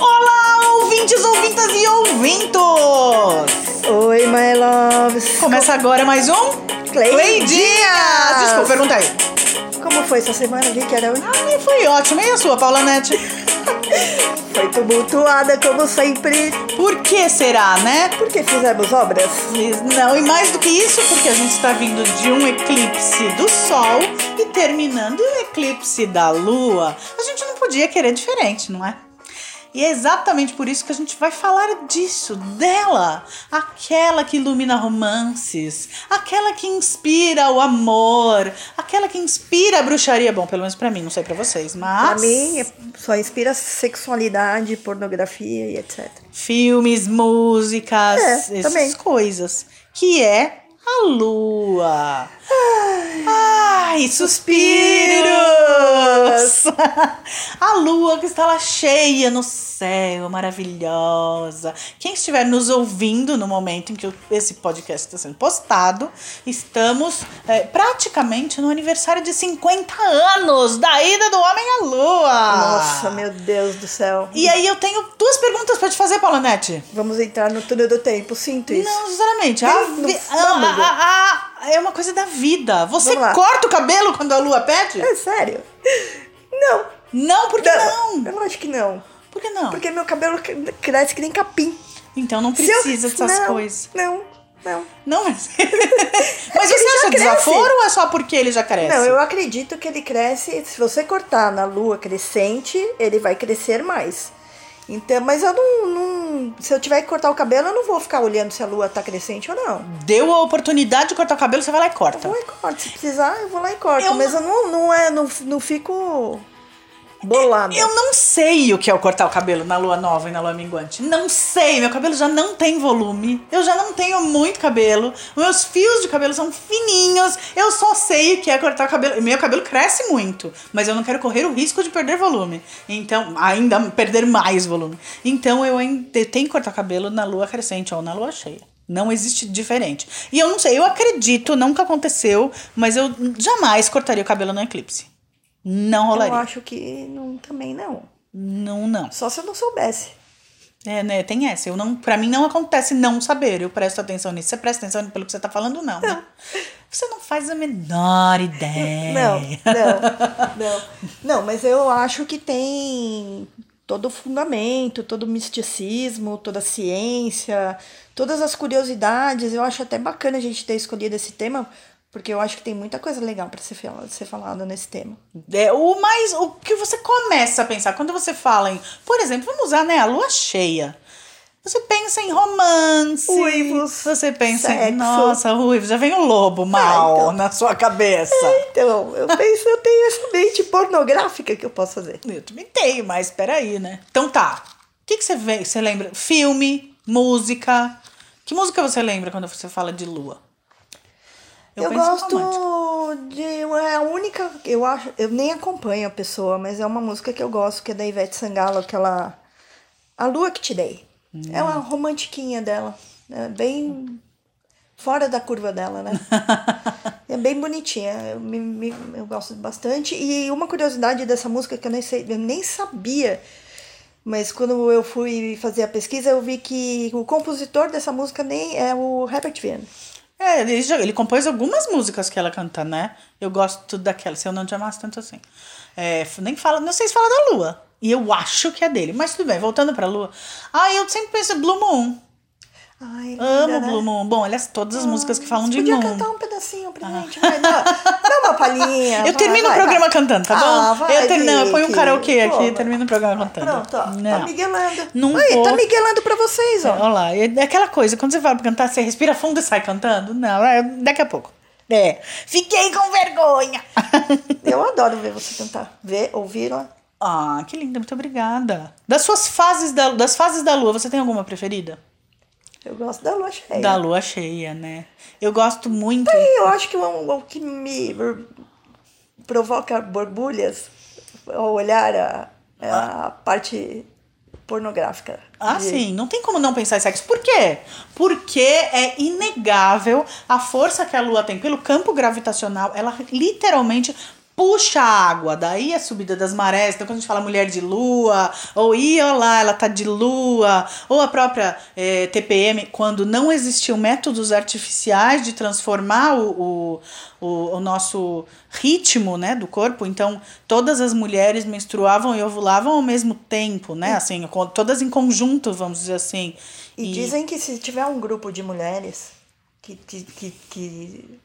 Olá, ouvintes, ouvintas e ouvintos! Oi, my loves. Começa agora mais um Cleidinhas! Desculpa, pergunta aí. Como foi essa semana? Vi que era Ai, foi ótimo. E a sua, Paula Nete? Foi tumultuada, como sempre. Por que será, né? Porque fizemos obras. Não, e mais do que isso, porque a gente está vindo de um eclipse do Sol e terminando o eclipse da Lua. A gente não podia querer diferente, não é? E é exatamente por isso que a gente vai falar disso, dela, aquela que ilumina romances, aquela que inspira o amor, aquela que inspira a bruxaria. Bom, pelo menos pra mim, não sei pra vocês, mas. Pra mim, é- só inspira sexualidade, pornografia e etc. filmes, músicas, É, essas também. coisas. Que é a lua. Ai, suspiros! a lua que está lá cheia no céu, maravilhosa. Quem estiver nos ouvindo no momento em que esse podcast está sendo postado, estamos é, praticamente no aniversário de 50 anos da ida do homem à lua. Nossa, meu Deus do céu. E aí eu tenho duas perguntas pra te fazer, Paula Nete. Vamos entrar no túnel do tempo, sinto isso. Não, sinceramente. A a- a- é uma coisa da vida. Você corta o cabelo quando a lua pede? É sério? Não. Não, por que não? Eu acho que não. Por que não? Porque meu cabelo cre- cresce que nem capim. Então não Se eu- precisa dessas não, coisas. Não, não. Não, mas. mas você acha desaforo ou é só porque ele já cresce? Não, eu acredito que ele cresce. Se você cortar na lua crescente, ele vai crescer mais. Então, mas eu não, não- Se eu tiver que cortar o cabelo, eu não vou ficar olhando se a lua tá crescente ou não. Deu a oportunidade de cortar o cabelo, você vai lá e Eu corta. vou lá e corto. Se precisar, eu vou lá e corto. Eu mas eu não, não, é, não, não fico bolada. Eu não sei o que é o cortar o cabelo na lua nova e na lua minguante. Não sei, meu cabelo já não tem volume. Eu já não tenho muito cabelo. Meus fios de cabelo são fininhos. Eu só sei o que é cortar o cabelo. Meu cabelo cresce muito, mas eu não quero correr o risco de perder volume. Então, ainda perder mais volume. Então, eu tenho que cortar o cabelo na lua crescente ou na lua cheia. Não existe diferente. E eu não sei, eu acredito, nunca aconteceu, mas eu jamais cortaria o cabelo no eclipse. Não Eu rolaria. acho que não, também não. Não, não. Só se eu não soubesse. É, né? Tem essa. Eu não, pra mim não acontece não saber. Eu presto atenção nisso. Você presta atenção pelo que você tá falando, não. né? Você não faz a menor ideia. Não, não, não. Não, mas eu acho que tem todo o fundamento, todo o misticismo, toda a ciência, todas as curiosidades. Eu acho até bacana a gente ter escolhido esse tema, porque eu acho que tem muita coisa legal para ser, ser falada nesse tema. É, o mais. O que você começa a pensar quando você fala em. Por exemplo, vamos usar, né? A lua cheia. Você pensa em romance. Uivos, Você pensa em. sexo. Nossa, uivos. Já vem o lobo mal então. na sua cabeça. Então, eu penso, eu tenho essa mente pornográfica que eu posso fazer. Eu também tenho, mas peraí, né? Então tá. O que, que você, vê, você lembra? Filme, música. Que música você lembra quando você fala de lua? Eu, em gosto romântico. de. É a única. Eu acho. Eu nem acompanho a pessoa, mas é uma música que eu gosto, que é da Ivete Sangalo, aquela. A Lua que te dei. É uma romantiquinha dela. É bem. Fora da curva dela, né? é bem bonitinha. Eu, me, me- eu gosto bastante. E uma curiosidade dessa música que eu nem sei, eu nem sabia. Mas quando eu fui fazer a pesquisa, eu vi que o compositor dessa música nem é o Herbert Viana. É, ele, já- ele compôs algumas músicas que ela canta, né? Eu gosto daquela, se eu não te amasse tanto assim. É, nem fala, não sei se fala da lua. E eu acho que é dele. Mas tudo bem, voltando pra lua. Ah, eu sempre penso Blue Moon. Ai, Amo né? Blue Moon. Bom, aliás, todas as músicas que falam de podia moon. cantar um pedacinho pra gente, vai, dá, uma palhinha. Eu vai, termino vai, o programa vai. cantando, tá bom? Ah, vai, eu termino, eu ponho um karaokê aqui e termino o programa cantando. Pronto, ó, Não. tá miguelando. Não Aí, vou. tá miguelando pra vocês, ó. Olha lá, é aquela coisa, quando você vai cantar, você respira fundo e sai cantando? Não, é daqui a pouco. É, fiquei com vergonha. Eu adoro ver você cantar. Ver, ouvir, ó. ah, que linda, muito obrigada. Das suas fases da, das fases da lua, você tem alguma preferida? Eu gosto da lua cheia. Da lua cheia, né? Eu gosto muito. Aí eu acho que o, o que me provoca borbulhas ao olhar a, a parte pornográfica. Ah, de- sim, não tem como não pensar em sexo. Por quê? Porque é inegável a força que a Lua tem pelo campo gravitacional. Ela literalmente puxa a água. Daí a subida das marés. Então, quando a gente fala mulher de lua, ou ih, olha lá, ela tá de lua, ou a própria eh, TPM, quando não existiam métodos artificiais de transformar o, o, o, o nosso ritmo né, do corpo. Então, todas as mulheres menstruavam e ovulavam ao mesmo tempo, né? Assim, todas em conjunto, vamos dizer assim. E, dizem que se tiver um grupo de mulheres que, que, que, que,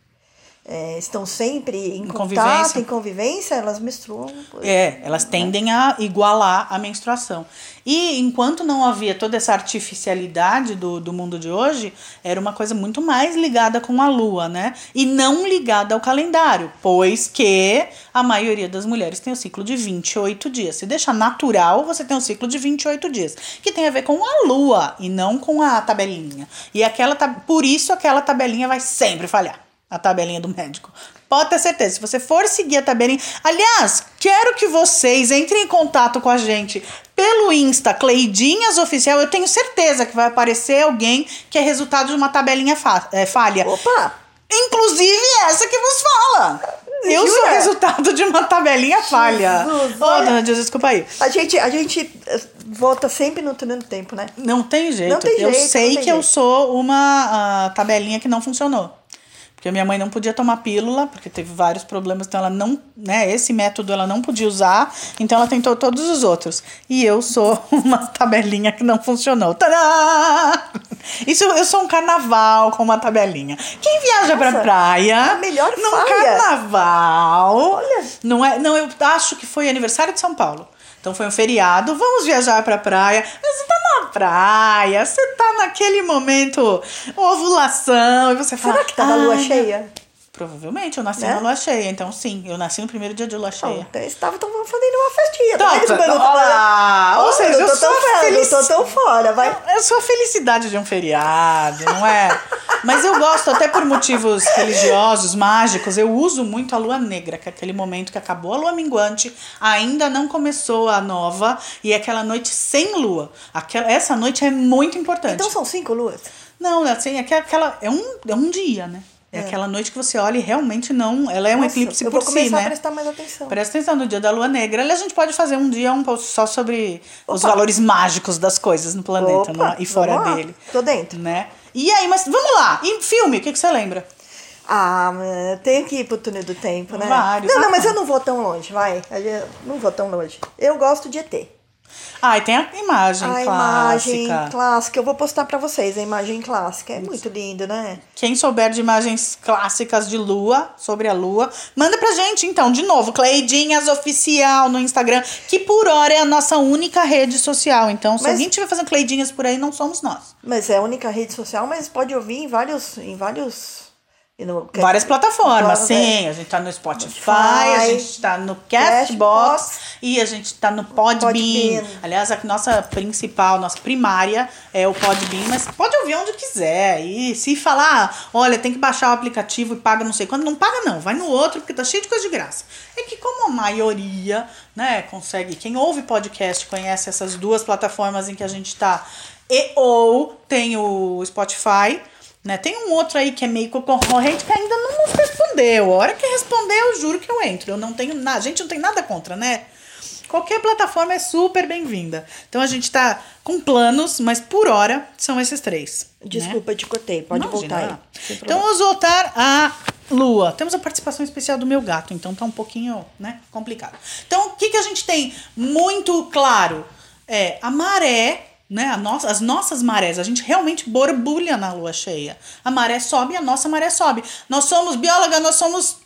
é, estão sempre em, contato, convivência. em convivência, elas menstruam. É, elas tendem a igualar a menstruação. E enquanto não havia toda essa artificialidade do, do mundo de hoje, era uma coisa muito mais ligada com a lua, né? E não ligada ao calendário, pois que a maioria das mulheres tem o ciclo de 28 dias. Se deixar natural, você tem um ciclo de 28 dias, que tem a ver com a lua e não com a tabelinha. E aquela por isso aquela tabelinha vai sempre falhar a tabelinha do médico. Pode ter certeza, se você for seguir a tabelinha. Aliás, quero que vocês entrem em contato com a gente pelo Insta, Cleidinhas Oficial. Eu tenho certeza que vai aparecer alguém que é resultado de uma tabelinha fa- é, falha. Opa! Inclusive essa que vos fala. Eu sou Jura? resultado de uma tabelinha falha. Jesus, Ô, olha. dona Deus, desculpa aí. A gente, a gente eh, volta sempre no túnel do tempo, né? Não tem jeito. Não tem eu jeito, sei que eu jeito. sou uma ah, tabelinha que não funcionou. Porque minha mãe não podia tomar pílula, porque teve vários problemas, então ela não, né, esse método ela não podia usar, então ela tentou todos os outros. E eu sou uma tabelinha que não funcionou. Tadá! Isso eu sou um carnaval com uma tabelinha. Quem viaja pra Nossa, praia a melhor num falha. carnaval, Olha. não é, não, eu acho que foi aniversário de São Paulo. Então foi um feriado, vamos viajar pra praia. Mas você tá na praia, você tá naquele momento ovulação, e você fala. Será que tava a lua "Ai, cheia? Provavelmente, eu nasci Né? na lua cheia, então sim, eu nasci no primeiro dia de lua Não, cheia. então estavam tão fazendo uma festinha. Tá vendo? tá- Mas eu tava- lá, ou seja, eu eu tô tão velha, feliz- eu tô tão fora, vai. É só a felicidade de um feriado, não é? Mas eu gosto, até por motivos religiosos, mágicos, eu uso muito a lua negra, que é aquele momento que acabou a lua minguante, ainda não começou a nova, e é aquela noite sem lua. Aquela, essa noite é muito importante. Então são cinco luas? Não, assim, é que aquela. É um, é um dia, né? É, aquela noite que você olha e realmente não. Ela é um Nossa, eclipse eu por vou si, começar né? a prestar mais atenção. Presta atenção no dia da lua negra. Aliás, a gente pode fazer um dia um post só sobre os Opa. valores mágicos das coisas no planeta Opa, é? e fora dele. Tô dentro. Né? E aí, mas vamos lá. E filme, o que, que você lembra? Ah, tem que ir pro túnel do tempo, né? Vários. Não, não, Ah, mas tá. eu não vou tão longe, vai. Eu não vou tão longe. Eu gosto de ET. Ah, e tem a imagem a clássica. imagem clássica. Eu vou postar pra vocês a imagem clássica. É muito lindo, né? Quem souber de imagens clássicas de lua, sobre a lua, manda pra gente então, de novo, Cleidinhas Oficial no Instagram, que por hora é a nossa única rede social. Então, se Mas- alguém estiver fazendo Cleidinhas por aí, não somos nós. Mas é a única rede social, mas pode ouvir em vários. Em vários no- Várias plataformas, sim. é. A gente tá no Spotify, Spotify, a gente tá no Castbox Castbox, e a gente tá no Podbean. Podbean. Aliás, a nossa principal, nossa primária é o Podbean, mas pode ouvir onde quiser. E se falar, olha, tem que baixar o aplicativo e paga não sei quando, não paga não, vai no outro porque tá cheio de coisa de graça. É que como a maioria, né, consegue, quem ouve podcast conhece essas duas plataformas em que a gente tá e ou tem o Spotify, né? Tem um outro aí que é meio concorrente que ainda não nos respondeu. A hora que responder, eu juro que eu entro. Eu não tenho nada. A gente não tem nada contra, né? Qualquer plataforma é super bem-vinda. Então a gente tá com planos, mas por hora são esses três. né? Desculpa, te cortei. Pode Imagina. voltar aí. Então vamos voltar à Lua. Temos a participação especial do meu gato, então tá um pouquinho, né, complicado. Então, o que, que a gente tem muito claro? É a maré, né, nossa, as nossas marés, a gente realmente borbulha na lua cheia. A maré sobe, a nossa maré sobe. Nós somos bióloga, nós somos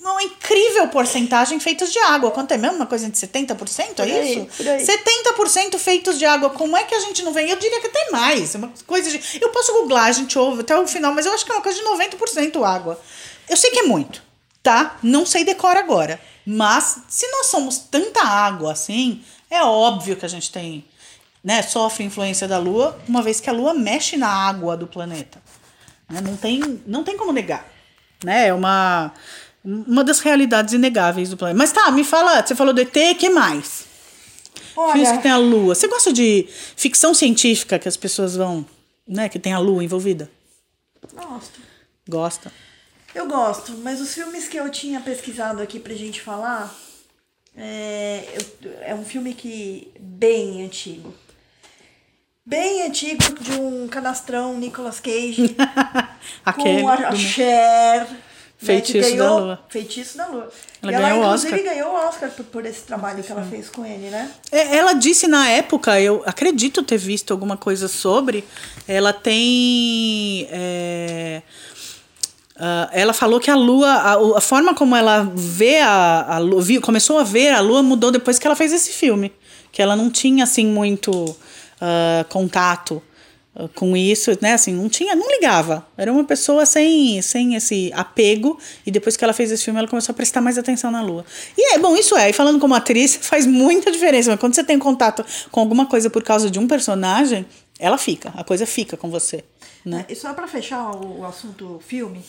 uma incrível porcentagem feitos de água. Quanto é mesmo? Uma coisa de 70%? É Por aí, isso? por aí. 70% feitos de água. Como é que a gente não vem? Eu diria que até mais. É uma coisa de. Eu posso googlar, a gente ouve até o final, mas eu acho que é uma coisa de 90% água. Eu sei que é muito, tá? Não sei decora agora. Mas se nós somos tanta água assim, é óbvio que a gente tem, né, sofre influência da Lua, uma vez que a Lua mexe na água do planeta. Né? Não, tem, não tem como negar. Né? É uma, uma das realidades inegáveis do planeta. Mas tá, me fala, você falou do ET, que mais? Olha- Filmes que tem a lua. Você gosta de ficção científica que as pessoas vão, né, que tem a lua envolvida? Gosto. Gosta. Eu gosto, mas os filmes que eu tinha pesquisado aqui pra gente falar é, é um filme que bem antigo. Bem antigo de um canastrão Nicolas Cage com a, a Cher. né, Feitiço da ganhou- Lua. Feitiço da Lua. Ela e ela, ganhou o inclusive, Oscar. ganhou o Oscar por, por esse trabalho que ela fez com ele, né? É, Ela disse na época, eu acredito ter visto alguma coisa sobre, ela tem. é, ah, ela falou que a lua, a, a forma como ela vê a, a lua, viu- começou a ver a lua mudou depois que ela fez esse filme. Que ela não tinha assim muito ah, contato ah, com isso, né? Assim, não tinha, não ligava. Era uma pessoa sem, sem esse apego. E depois que ela fez esse filme, ela começou a prestar mais atenção na lua. E é bom, isso é. E falando como atriz, faz muita diferença. Mas quando você tem contato com alguma coisa por causa de um personagem, ela fica. A coisa fica com você, né? E só pra fechar o assunto filme,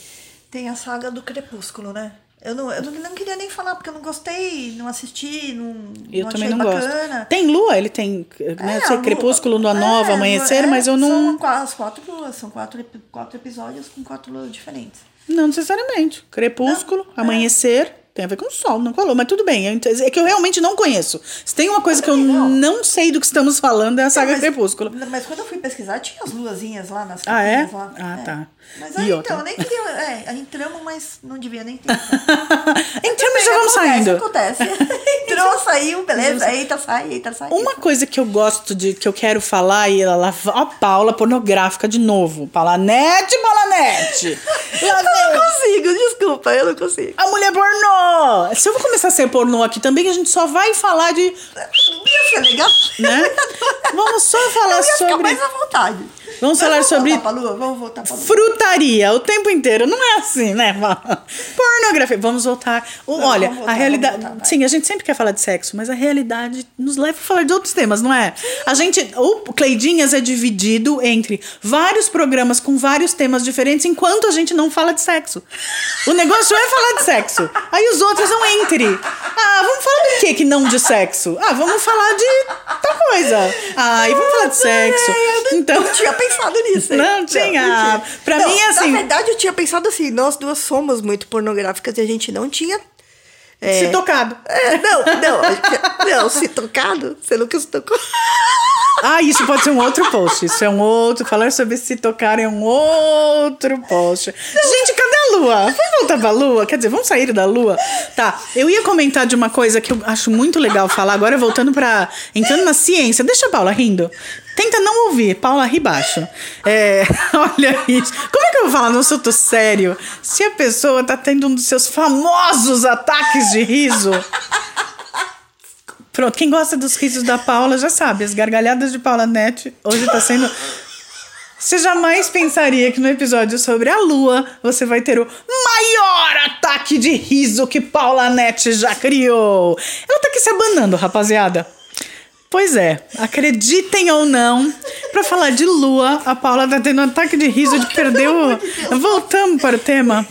tem a saga do Crepúsculo, né? Eu não, eu não, não queria nem falar, porque eu não gostei, não assisti, não, Eu não também achei não bacana. gosto. Tem lua, ele tem, né? É, sei, a crepúsculo, lua é, nova, amanhecer, é, mas eu não. São as quatro luas, são quatro, quatro episódios com quatro luas diferentes. Não necessariamente. Crepúsculo, amanhecer, tem a ver com o sol, não com a lua. Mas tudo bem, é que eu realmente não conheço. Se tem uma coisa que eu não. não sei do que estamos falando, é a saga mas, Crepúsculo. Mas quando eu fui pesquisar, tinha as luazinhas lá nas Ah, é? lá. Ah, tá. Mas aí, outra? então, eu nem queria... É, entramos, mas não devia nem ter. Entramos e já vamos saindo. Acontece, Entrou, saiu, beleza. Eita, sai, eita, sai. Uma coisa que eu gosto de, que eu quero falar, e ela, ó, a Paula pornográfica de novo. Paulanete! Lá Eu não consigo, desculpa, eu não consigo. a mulher pornô! Se eu vou começar a ser pornô aqui também, a gente só vai falar de. Ia ser legal. Né? Vamos só falar Eu ia ficar sobre. mais à vontade. Vamos falar vamos sobre- Voltar pra lua, vamos voltar pra lua. frutaria o tempo inteiro. Não é assim, né? Pornografia. Vamos voltar. Não, Olha, vamos voltar, a realidade. voltar, sim, a gente sempre quer falar de sexo, mas a realidade nos leva a falar de outros temas, não é? A gente. O Cleidinhas é dividido entre vários programas com vários temas diferentes, enquanto a gente não fala de sexo. O negócio é falar de sexo. Aí os outros são entre. Ah, vamos falar do que que não de sexo? Ah, vamos falar de tal coisa. E vamos falar de sexo. Então. Eu tinha pensado nisso. hein? Não tinha. Pra Não, mim, assim- Na verdade, eu tinha pensado assim: nós duas somos muito pornográficas e a gente não tinha. é, Se tocado. é, não, não, não, se tocado, você nunca se tocou. Ah, isso pode ser um outro post. Isso é um outro. Falar sobre se tocar é um outro post. Gente, lua? Vamos voltar pra lua? Quer dizer, vamos sair da lua? Tá. Eu ia comentar de uma coisa que eu acho muito legal falar. Agora voltando pra. entrando na ciência. Deixa a Paula rindo. Tenta não ouvir. Paula, ri baixo. É, olha isso. Como é que eu vou falar num assunto sério? Se a pessoa tá tendo um dos seus famosos ataques de riso. Pronto, quem gosta dos risos da Paula já sabe, as gargalhadas de Paula Net hoje tá sendo. Você jamais pensaria que no episódio sobre a lua você vai ter o maior ataque de riso que Paula Net já criou. Ela tá aqui se abanando, rapaziada. Pois é, acreditem ou não, pra falar de lua, a Paula tá tendo um ataque de riso de perder o. Voltamos para o tema.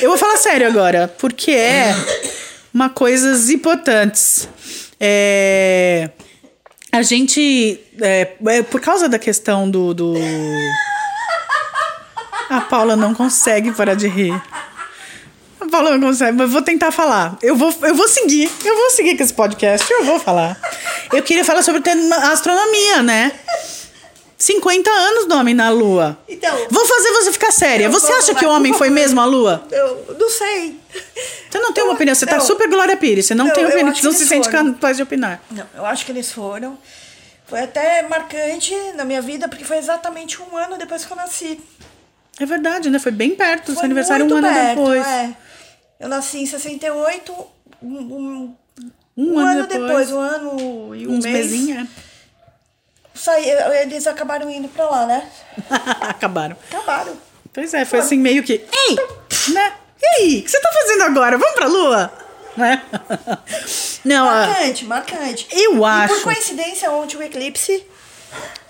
Eu vou falar sério agora, porque é uma coisas importantes. É, a gente, é, é, por causa da questão do, do. A Paula não consegue parar de rir. A Paula não consegue, mas eu vou tentar falar. Eu vou, eu vou seguir. Eu vou seguir com esse podcast. Eu vou falar. Eu queria falar sobre astronomia, né? 50 anos do homem na Lua. Então- Vou fazer você ficar séria. Você acha que o homem foi mesmo à Lua? Eu não sei. Você não tem uma Eu- opinião. Você tá não. super Glória Pires. Você não, Não, tem opinião. Você não se eles sente foram. capaz de opinar. Não, eu acho que eles foram. Foi até marcante na minha vida, porque foi exatamente um ano depois que eu nasci. É verdade, né? Foi bem perto do seu Foi aniversário um ano perto, depois. é. Eu nasci em 68, um, um, Um um ano ano depois. depois, um ano e um Uns mês. mesinhos. Saí, eles acabaram indo pra lá, né? Acabaram. Acabaram. Pois é, foi assim meio que. Ei! Né? E aí? O que você tá fazendo agora? Vamos pra Lua? Né? Não, Marcante, marcante. Eu E acho. por coincidência, ontem o eclipse,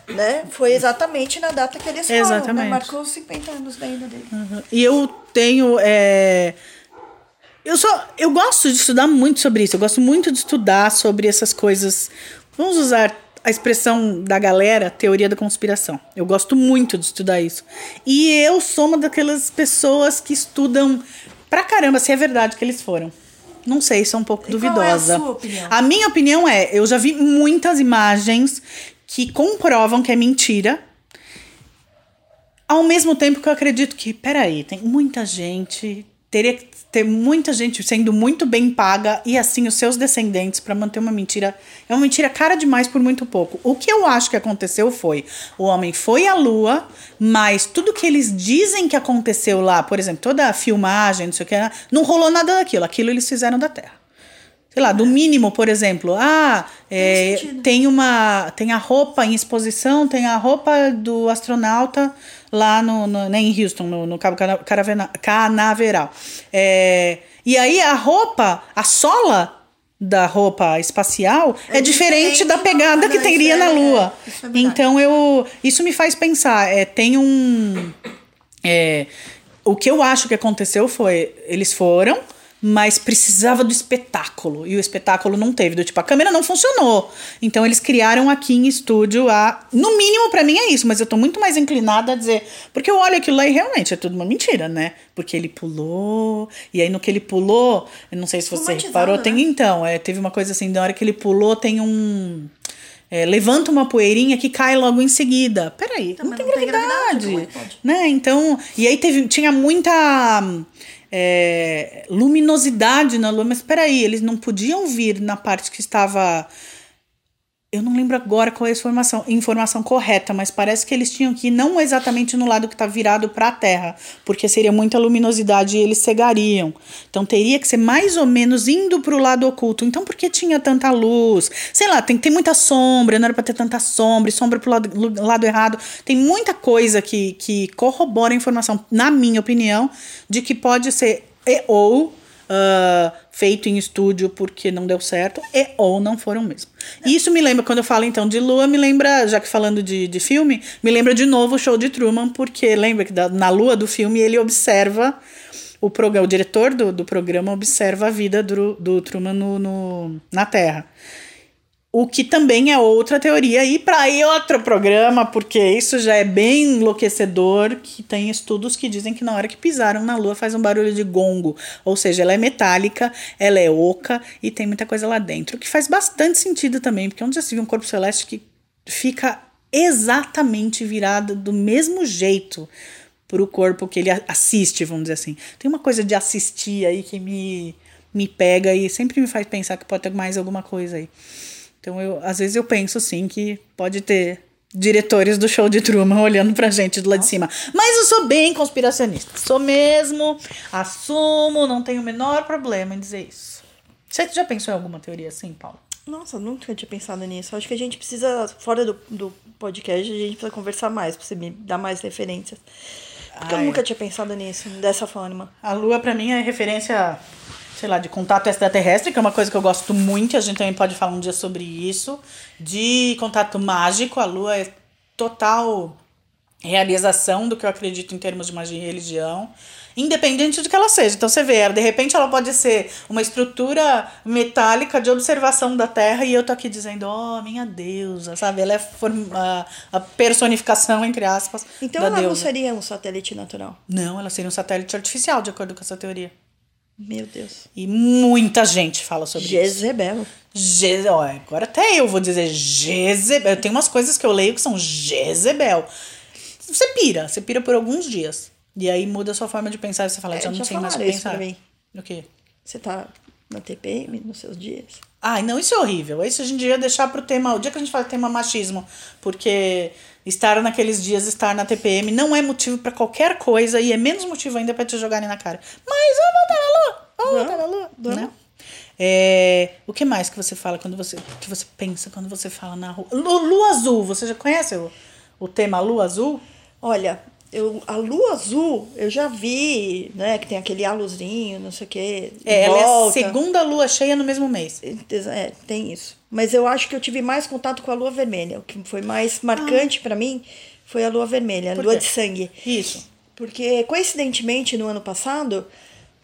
né? Foi exatamente na data que eles foram, Exatamente. né? Marcou os 50 anos da ida dele. E eu tenho. é, Eu só. Eu gosto de estudar muito sobre isso. Eu gosto muito de estudar sobre essas coisas Vamos usar a expressão da galera, teoria da conspiração. Eu gosto muito de estudar isso. E eu sou uma daquelas pessoas que estudam pra caramba se é verdade que eles foram. Não sei, sou um pouco E qual é a duvidosa. sua opinião? A minha opinião é, eu já vi muitas imagens que comprovam que é mentira. Ao mesmo tempo que eu acredito que, peraí, tem muita gente, teria que ter muita gente sendo muito bem paga e assim os seus descendentes para manter uma mentira. É uma mentira cara demais por muito pouco. O que eu acho que aconteceu foi: o homem foi à lua, mas tudo que eles dizem que aconteceu lá, por exemplo, toda a filmagem, não sei o que, não rolou nada daquilo. Aquilo eles fizeram da Terra. Sei lá, do mínimo, por exemplo, ah, é, tem uma. Tem a roupa em exposição, tem a roupa do astronauta lá no, no, né, em Houston, no, no Cabo Caravena- Canaveral. É, e aí a roupa, a sola da roupa espacial é, É diferente diferente da pegada que teria na é- Lua. é verdade. então eu. Isso me faz pensar. É, tem um. É, o que eu acho que aconteceu foi, eles foram, mas precisava do espetáculo. E o espetáculo não teve. Do tipo, a câmera não funcionou. Então eles criaram aqui em estúdio a. No mínimo, pra mim é isso, mas eu tô muito mais inclinada a dizer. Porque eu olho aquilo lá e realmente é tudo uma mentira, né? Porque ele pulou. E aí no que ele pulou, eu não sei se você reparou, tem né? então, é, teve uma coisa assim, na hora que ele pulou, tem um. é, levanta uma poeirinha que cai logo em seguida. Peraí, não tem não tem gravidade. gravidade, como é né? Então, e aí teve, tinha muita é, luminosidade na lua, mas peraí, eles não podiam vir na parte que estava. Eu não lembro agora qual é a informação, informação correta, mas parece que eles tinham que ir não exatamente no lado que está virado para a Terra, porque seria muita luminosidade e eles cegariam. Então teria que ser mais ou menos indo para o lado oculto. Então por que tinha tanta luz? Sei lá, tem que ter muita sombra, não era para ter tanta sombra, sombra para o lado, lado errado. Tem muita coisa que, que corrobora a informação, na minha opinião, de que pode ser e ou ah, feito em estúdio porque não deu certo, e ou não foram mesmo. Isso me lembra, quando eu falo então de Lua, me lembra, já que falando de, de filme, me lembra de novo o show de Truman, porque lembra que da- na Lua do filme ele observa o programa, o diretor do, do programa observa a vida do, do Truman no, no- na Terra. O que também é outra teoria e para outro programa, porque isso já é bem enlouquecedor, que tem estudos que dizem que na hora que pisaram na lua faz um barulho de gongo, ou seja, ela é metálica, ela é oca e tem muita coisa lá dentro, o que faz bastante sentido também, porque onde já se viu um corpo celeste que fica exatamente virado do mesmo jeito para o corpo que ele assiste, vamos dizer assim. Tem uma coisa de assistir aí que me, me pega e sempre me faz pensar que pode ter mais alguma coisa aí. Então, eu, às vezes eu penso sim que pode ter diretores do show de Truman olhando pra gente do lado de cima. Mas eu sou bem conspiracionista. Sou mesmo, assumo, não tenho o menor problema em dizer isso. Você já pensou em alguma teoria assim, Paulo? Nossa, nunca tinha pensado nisso. Acho que a gente precisa, fora do, do podcast, a gente precisa conversar mais, pra você me dar mais referências. Porque eu Ai. nunca tinha pensado nisso, dessa forma. A Lua, pra mim, é referência, sei lá, de contato extraterrestre, que é uma coisa que eu gosto muito, e a gente também pode falar um dia sobre isso. De contato mágico, a Lua é total realização do que eu acredito em termos de magia e religião, independente do que ela seja. Então você vê, de repente ela pode ser uma estrutura metálica de observação da Terra e eu tô aqui dizendo, oh, minha deusa, sabe? Ela é a, a personificação, entre aspas, Então ela não deusa. seria um satélite natural. Não, ela seria um satélite artificial, de acordo com essa teoria. Meu Deus. E muita gente fala sobre isso. Jezebel. Je ó, agora até eu vou dizer Jezebel. Tem umas coisas que eu leio que são Jezebel. Você pira, você pira por alguns dias. E aí muda a sua forma de pensar. Você fala, É, já não sei mais o que isso pensar. pra mim. O quê? Você tá na TPM nos seus dias? Ai, não, isso é horrível. Isso a gente ia deixar pro tema. O dia que a gente fala tema machismo, porque estar naqueles dias, estar na TPM, não é motivo pra qualquer coisa e é menos motivo ainda pra te jogarem na cara. Mas vamos voltar na lua! Vamos voltar na lua! Né? É, o que mais que você fala quando você. que você pensa quando você fala na rua? Lu- Lua azul, você já conhece o, o tema lua azul? Olha, eu, a lua azul, eu já vi, né? Que tem aquele aluzinho, não sei o quê. É, ela é a volta. segunda lua cheia no mesmo mês. É, tem isso. Mas eu acho que eu tive mais contato com a lua vermelha. O que foi mais marcante pra mim foi a lua vermelha, a Por lua quê? de sangue. Isso. Porque, coincidentemente, no ano passado,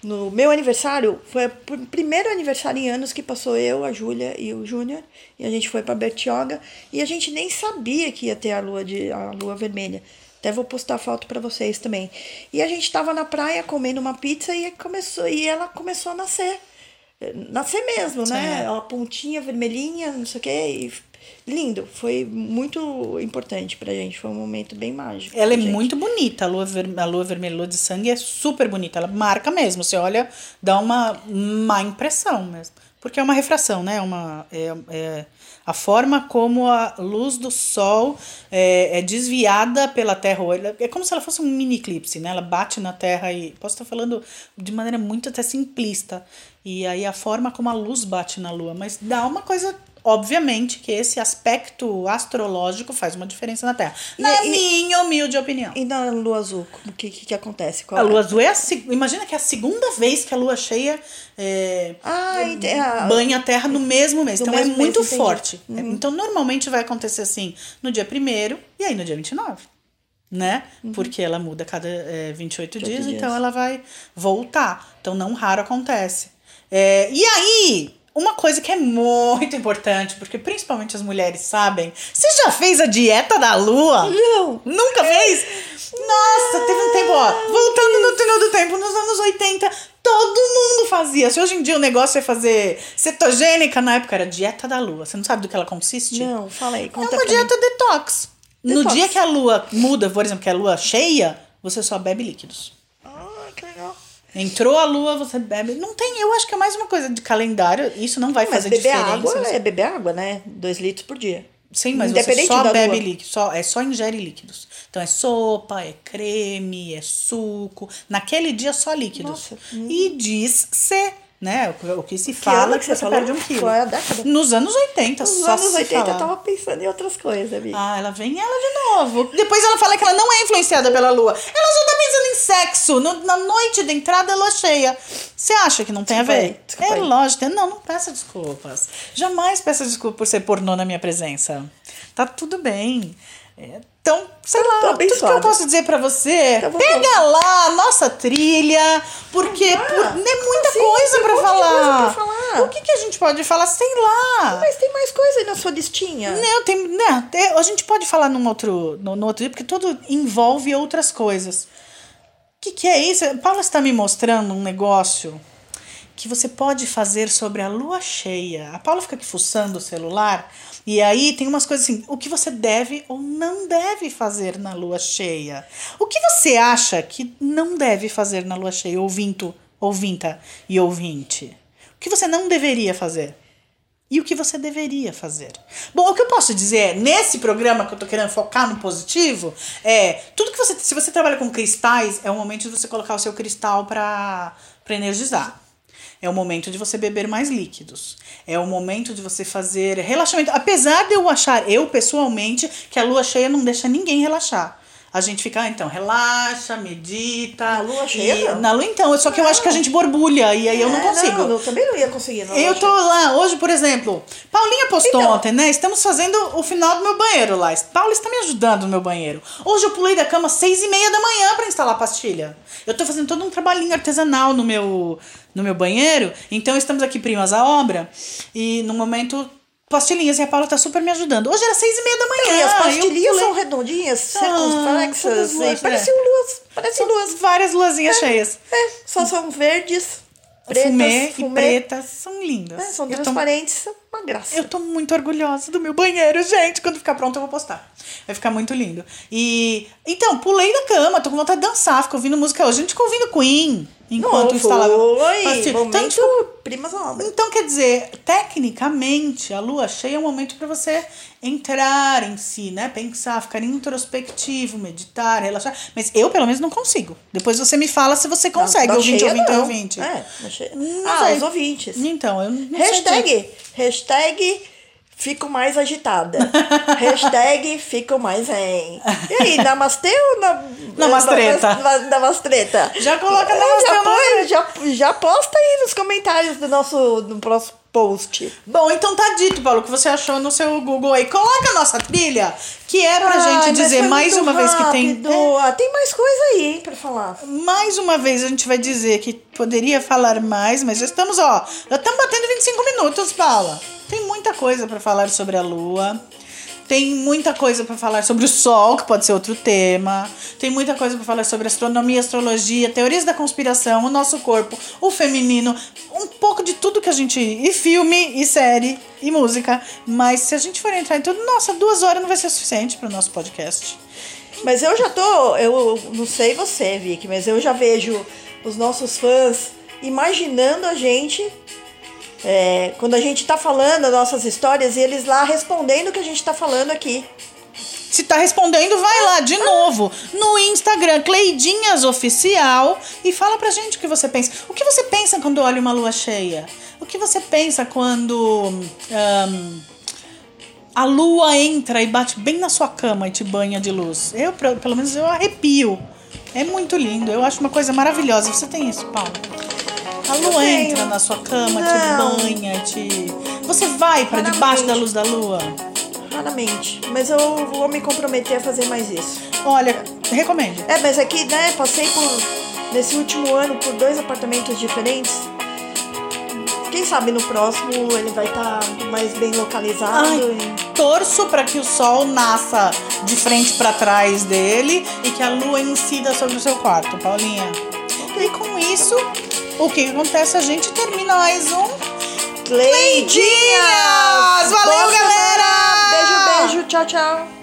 no meu aniversário, foi o pr- primeiro aniversário em anos que passou eu, a Júlia e o Júnior, e a gente foi pra Bertioga, e a gente nem sabia que ia ter a lua, de, a lua vermelha. Até vou postar foto pra vocês também. E a gente tava na praia comendo uma pizza e começou e ela começou a nascer. Nascer mesmo, né? É. A pontinha vermelhinha, não sei o quê. E lindo. Foi muito importante pra gente. Foi um momento bem mágico. Ela é gente. muito bonita, a lua, ver, a lua vermelha, a lua de sangue é super bonita. Ela marca mesmo. Você olha, dá uma má impressão mesmo. Porque é uma refração, né? Uma, é, é a forma como a luz do sol é, é desviada pela Terra. É como se ela fosse um mini eclipse, né? Ela bate na Terra e. Posso estar falando de maneira muito até simplista. E aí a forma como a luz bate na Lua. Mas dá uma coisa. Obviamente que esse aspecto astrológico faz uma diferença na Terra. E- Na e- minha humilde opinião. E na lua azul, o que, que, que acontece? Qual A é? lua azul é a Imagina que é a segunda vez que a lua cheia é, Ah, ah, banha a Terra no mesmo mês. Então é mesmo mês, muito entendi. forte. Uhum. Então normalmente vai acontecer assim no dia 1 e aí no dia 29. Né? Porque ela muda cada é, 28 dias, 28 dias. então ela vai voltar. Então não raro acontece. É, e aí, uma coisa que é muito importante, porque principalmente as mulheres sabem. Você já fez a dieta da lua? Não! Nunca fez? Nossa, teve um tempo, ó. Voltando no túnel do tempo, nos anos 80, todo mundo fazia. Se hoje em dia o negócio é fazer cetogênica, na época era dieta da lua. Você não sabe do que ela consiste? Não, fala aí, É uma dieta detox. No Detox. dia que a lua muda, por exemplo, que a lua cheia, você só bebe líquidos. mim. Ah, que legal. Entrou a lua, você bebe. Não tem, eu acho que é mais uma coisa de calendário. Isso não vai Mas fazer beber diferença. água Você- é beber água, né? Dois litros por dia. Sim, mas você só bebe lua. líquido, só, é só ingere líquidos. Então é sopa, é creme, é suco. Naquele dia só líquidos. Nossa. hum. E diz-se, né? O, que se fala que que você você falou? perde um quilo. Qual é a década? Nos anos 80, Nos só anos se 80 eu fala. tava pensando em outras coisas, amiga. Ah, ela vem ela de novo. Depois ela fala que ela não é influenciada pela lua. Ela só tá pensando em sexo. No- na noite da entrada, é lua cheia. Você acha que não tem a Desculpa ver? aí, é aí. lógico. Não, não peça desculpas. Jamais peça desculpa por ser pornô na minha presença. Tá tudo bem. É, Então, sei lá, tudo que eu posso dizer pra você, Tá pega lá a nossa trilha, porque Ah, por, é muita sim, coisa de falar. falar. O que, que a gente pode falar? Sei lá. Mas tem mais coisa aí na sua listinha. Não, tem, tem- a gente pode falar num outro, no, no outro dia, porque tudo envolve outras coisas. O que, que é isso? Paula está me mostrando um negócio que você pode fazer sobre a lua cheia. A Paula fica aqui fuçando o celular e aí tem umas coisas assim, o que você deve ou não deve fazer na lua cheia. O que você acha que não deve fazer na lua cheia, ouvinto, ouvinta e ouvinte? O que você não deveria fazer? e o que você deveria fazer. Bom, o que eu posso dizer nesse programa que eu tô querendo focar no positivo é tudo que você se você trabalha com cristais é o momento de você colocar o seu cristal para energizar. É o momento de você beber mais líquidos. É o momento de você fazer relaxamento. Apesar de eu achar, eu pessoalmente, que a lua cheia não deixa ninguém relaxar. A gente fica, ah, então, relaxa, medita. Na lua cheia, e- não. Na lua, então. Só que eu acho que a gente borbulha e aí eu não É, consigo. Não, eu também não ia conseguir. não, Eu tô lá, hoje, por exemplo, Paulinha postou Então. ontem, né? Estamos fazendo o final do meu banheiro lá. Paula está me ajudando no meu banheiro. Hoje eu pulei da cama às seis e meia da manhã para instalar a pastilha. Eu tô fazendo todo um trabalhinho artesanal no meu, no meu banheiro. Então estamos aqui primas à obra. E no momento, pastilhinhas. E a Paula tá super me ajudando. Hoje era seis e meia da manhã. E as pastilhinhas são redondinhas, todas circunflexas, luas, e parecem luas, parecem São luas. várias luazinhas cheias. É, só são verdes, pretas, fumê, e fumê. pretas. São lindas. É, são Eu tô- transparentes, uma graça. Eu tô muito orgulhosa do meu banheiro, gente. Quando ficar pronto, eu vou postar. Vai ficar muito lindo. E. Então, pulei da cama, tô com vontade de dançar, fico ouvindo música hoje. A gente ficou ouvindo Queen enquanto Não, instalava. foi Assim, momento tanto- primas à obra. então, quer dizer, tecnicamente, a lua cheia é um momento para você entrar em si, né? Pensar, ficar introspectivo, meditar, relaxar. Mas eu, pelo menos, não consigo. Depois você me fala se você consegue, ouvinte, cheia, ouvinte, não. ouvinte. É, na cheia. Não ah, sei. os ouvintes. Então, eu não sei. Hashtag, hashtag fico mais agitada. hashtag fico mais zen. E aí, namastê ou na, Namastreta. na- Namastreta? Já coloca É, namastê já, já, já posta aí nos comentários do nosso, do próximo, post. Bom, então tá dito, Paulo, o que você achou no seu Google aí. Coloca a nossa trilha, que é pra Ai, gente dizer mais uma vez que tem. rápido. É, tem mais coisa aí, hein, pra falar. mais uma vez a gente vai dizer que poderia falar mais, mas já estamos, ó, já estamos batendo 25 minutos, Paula. Tem muita coisa pra falar sobre a lua. Tem muita coisa pra falar sobre o sol, que pode ser outro tema. Tem muita coisa pra falar sobre astronomia, astrologia, teorias da conspiração, o nosso corpo, o feminino, um pouco de tudo que a gente. E filme, e série, e música. Mas se a gente for entrar em tudo, nossa, duas horas não vai ser suficiente pro nosso podcast. Mas eu já tô, eu não sei você, Vicky, mas eu já vejo os nossos fãs imaginando a gente é, quando a gente tá falando as nossas histórias e eles lá respondendo o que a gente tá falando aqui. Se tá respondendo, vai lá de novo no Instagram, Cleidinhas Oficial, e fala pra gente o que você pensa. O que você pensa quando olha uma lua cheia? O que você pensa quando ahn, a lua entra e bate bem na sua cama e te banha de luz? Eu, pelo menos, eu arrepio. É muito lindo, eu acho uma coisa maravilhosa. Você tem isso, Paulo? A lua tenho. entra na sua cama, Não. te banha, te. Você vai Raramente. debaixo da luz da lua? Raramente. Mas eu vou me comprometer a fazer mais isso. Olha, recomendo. É, mas aqui, né, passei por, nesse último ano, por dois apartamentos diferentes. Quem sabe no próximo ele vai estar mais bem localizado. Ai, e- torço para que o sol nasça de frente para trás dele e que a lua incida sobre o seu quarto, Paulinha. E com isso, o que acontece? A gente termina mais um Cleidinhas! Valeu, Boa galera! semana! Beijo, beijo. Tchau, tchau.